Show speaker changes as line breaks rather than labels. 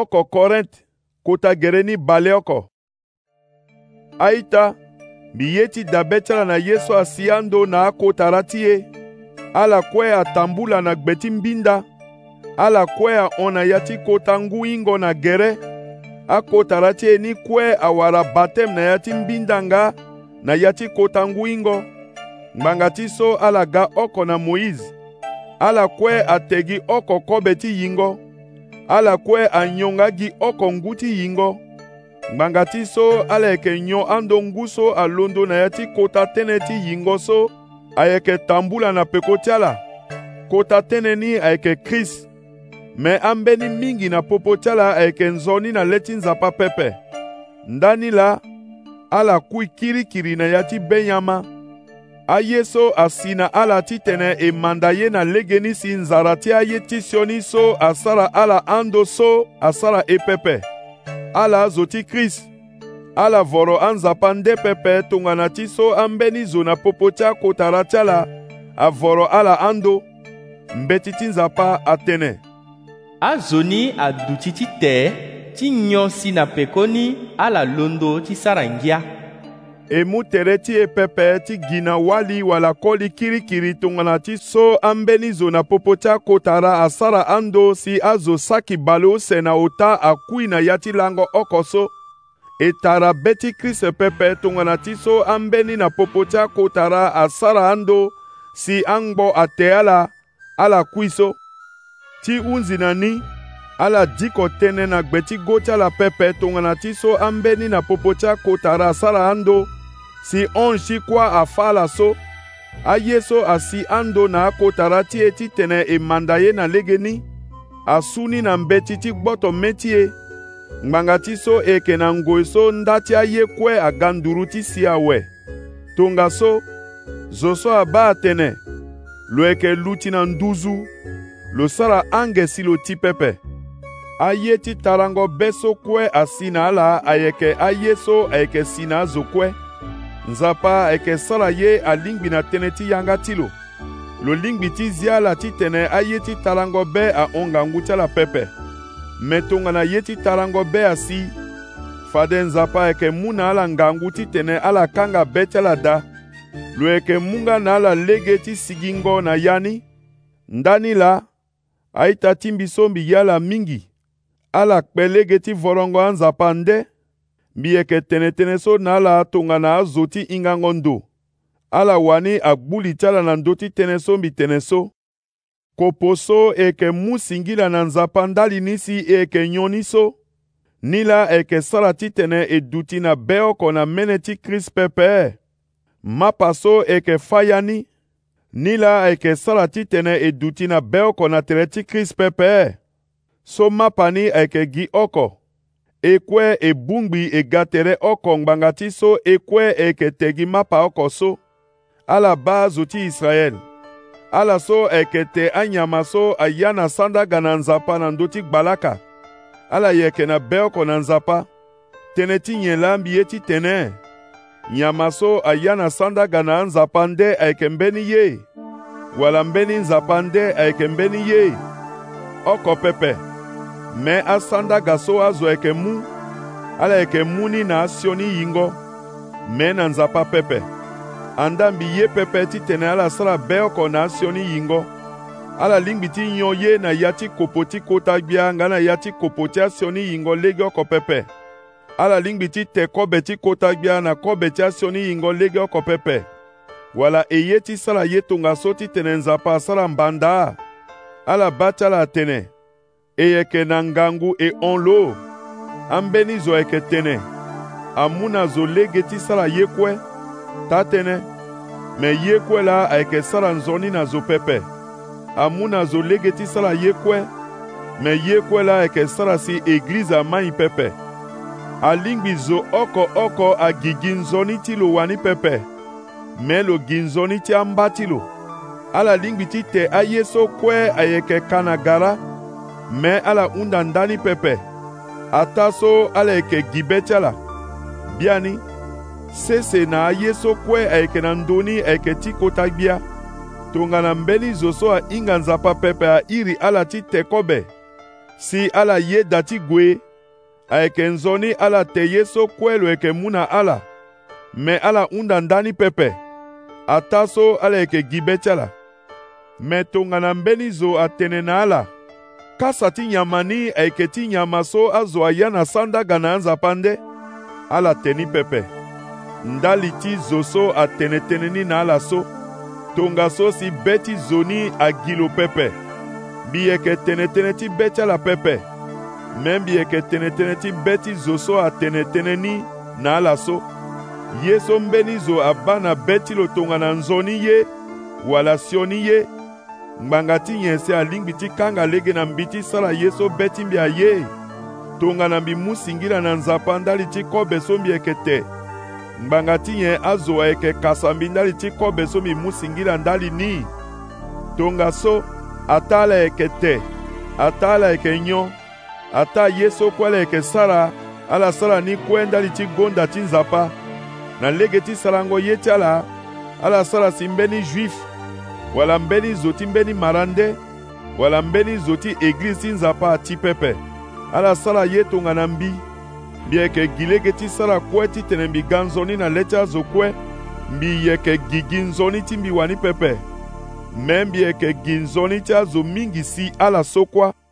ọkọ̀ kọrẹ́ǹtì kò ta gẹ̀rẹ́ ní balẹ̀ ọkọ̀ aita miyeti dabetela na ye so asi ando na akotara ti ye ala kue atambula na gbe ti mbinda ala kue ahon na ya ti kota ngu hingo na gere akotara ti e ni kue awara bateme na ya ti mbinda nga na ya ti kota ngu hingo ngbanga ti so ala ga oko na moïse ala kue ategi oko kobe ti yingo ala kue anyongaki oko ngu ti yingo ngbanga ti so ala yeke nyon andongu so alondo na ya ti kota tënë ti yingo so ayeke tambula na peko ti ala kota tënë ni ayeke krist me ambeni mingi na popo ti ala ayeke nzoni na le ti nzapa pepe ndani la ala kui kirikiri na ya ti be nyama aye so asi na ala titene e manda ye na lege ni si nzara ti aye ti ni so asara ala ando so asara e pepe ala azo ti krist ala voro anzapa nde pepe tongana ti so ambeni zo na popo ti akotara ti ala avoro ala ando mbeti ti nzapa atene. azo ni aduti ti tee ti nyon si na peko ni ala londo ti sara ngia
emu tere ti e pepe ti gi na wali wala koli kirikiri tongana ti so ambeni zo na popo ti akota ara asara ando si azo saki bale ose na ota akui na ya ti lango oko so e tara be ti kriste pepe tongana ti so ambeni na popo ti akota ara asara ando si angbo ate ala ala kui so ti hunzi na ni ala diko tënë na gbe ti go ti ala pepe tongana ti so ambeni na popo ti akota ara asara ando si onshikwa afala so aye so asi ando na akotara ti e titene e manda ye na lege ni na mbe ti gboto mê ti e ngbanga ti so e yeke na ngoi so nda ti aye kue aga nduru ti si awe tongaso zo so abâ atene lo yeke lu ti na nduzu lo sara ange si lo ti pepe aye ti tarango be so kue asi na ala ayeke aye so ayeke si na azo kue nzapa ayeke sara ye alingbi na tënë ti yanga ti lo lo lingbi ti zia la titene aye ti tarango be ahongangu ti ala pepe me tongana ye ti tarango be asi fade nzapa ayeke mu na ala ngangu titene ala kanga be ti ala da lo yeke mu nga na ala lege ti sigingo na ya ni ndani la aita ti mbi so mbi ye ala mingi ala kpe lege ti vorongo anzapa nde mbi yeke tene tënë so na ala atongana azo ti hingango ndo ala wani agbuli ti ala na ndö ti tënë so mbi tene so kopo so e yeke mu singila na nzapa ndali ni si e yeke nyon ni so ni la e yeke sara titene e duti na be oko na mene ti krist pepe mapa so e yeke fâ ya ni ni la e yeke sara titene e duti na be oko na tere ti krist pepe so mapa ni e yeke gi oko ekwe ebungbi egatere oko ngbanga ti so ekue yeke mapa oko so ala baa zo ti ala so ayeke te anyama so aya na sandaga na nzapa na ndö ti ala yeke na be na nzapa tënë ti nyen lambi ye ti tene nyama so aya na sandaga na anzapa nde ayeke mbeni ye wala mbeni nzapa nde ayeke mbeni ye oko pepe mɛ asanda so azɔ eke mu ala eke mu ni na asio ni yingɔ mɛ na nzapa pɛpɛ andambi ye pɛpɛ titene ala sara bɛ ɔkɔ na asio ni yingɔ ala lingbi ti nyɔ ye na ya ti kopo ti kota gbia nga na ya ti kopo ti asio ni yingɔ legi ɔkɔ pɛpɛ ala lingbi ti tɛ kɔbɛ ti kota gbia na kɔbɛ ti asio ni yingɔ legi ɔkɔ pɛpɛ wala eye ti sara ye tongaso titene nzapa asara nbanda ala ba ti ala atene eyeke na ngangu e hɔn lo ambeni zo yeke tene amu na zo lege ti sara ye kue ta tënë me ye kue la ayeke sara nzoni na zo pepe amu na zo lege ti sara ye kue me ye kue la ayeke sara si eglize amai pepe alingbi zo oko oko agigi gi nzoni ti lo wani pepe me lo gi nzoni ti amba ti lo ala lingbi ti te aye so kue ayeke kana ga la me ala undandani pepe ata so ala yeke gi be ti ala bia ni sese na aye so kue ayeke na ndöni ayeke ti kota gbia tongana mbeni zo so ahinga nzapa pepe ahiri ala ti tekobe si ala yeda ti gue ayeke nzoni ala te ye so kue lo yeke mu na ala me ala hunda ndani pepe ata so ala yeke gi be ti ala me tongana mbeni zo atene na ala kasa ti nyama ni ayeke ti nyama so azo aya na sandaga na anzapa nde ala teni pepe ndali ti zo so atene tënë ni na ala so tongaso si be ti zo ni agi lo pepe mbi yeke tene tënë ti be ti ala pepe me mbi yeke tene tënë ti be ti zo so atene tënë ni na ala so ye so mbeni zo abâ na be ti lo tongana nzoni ye wala sioni ye ngbanga ti yɛnse alingbi ti kanga lege na mbi ti sala ye so be ti mbi aye tongana mbi mu singira na nzapa ndali ti kobe so mbi yeke te ngbanga ti nyen azowa yeke kasa mbi ndali ti kobe so mbi mu singira ndali ni tongaso ata ala yeke te ata ala yeke nyon ata ye so kue ala yeke sara ala sara ni kue ndali ti gonda ti nzapa na lege ti sarango ye ti ala ala sara si mbeni juife wala mbeni zo ti mbeni mara nde wala mbeni zo ti eglize ti nzapa ati pepe ala sara ye tongana mbi mbi yeke gi lege ti sara kue titene mbi ga nzoni na le ti azo kue mbi yeke gi gi nzoni ti mbi wani pepe me mbi yeke gi nzoni ti azo mingi si ala so kuâ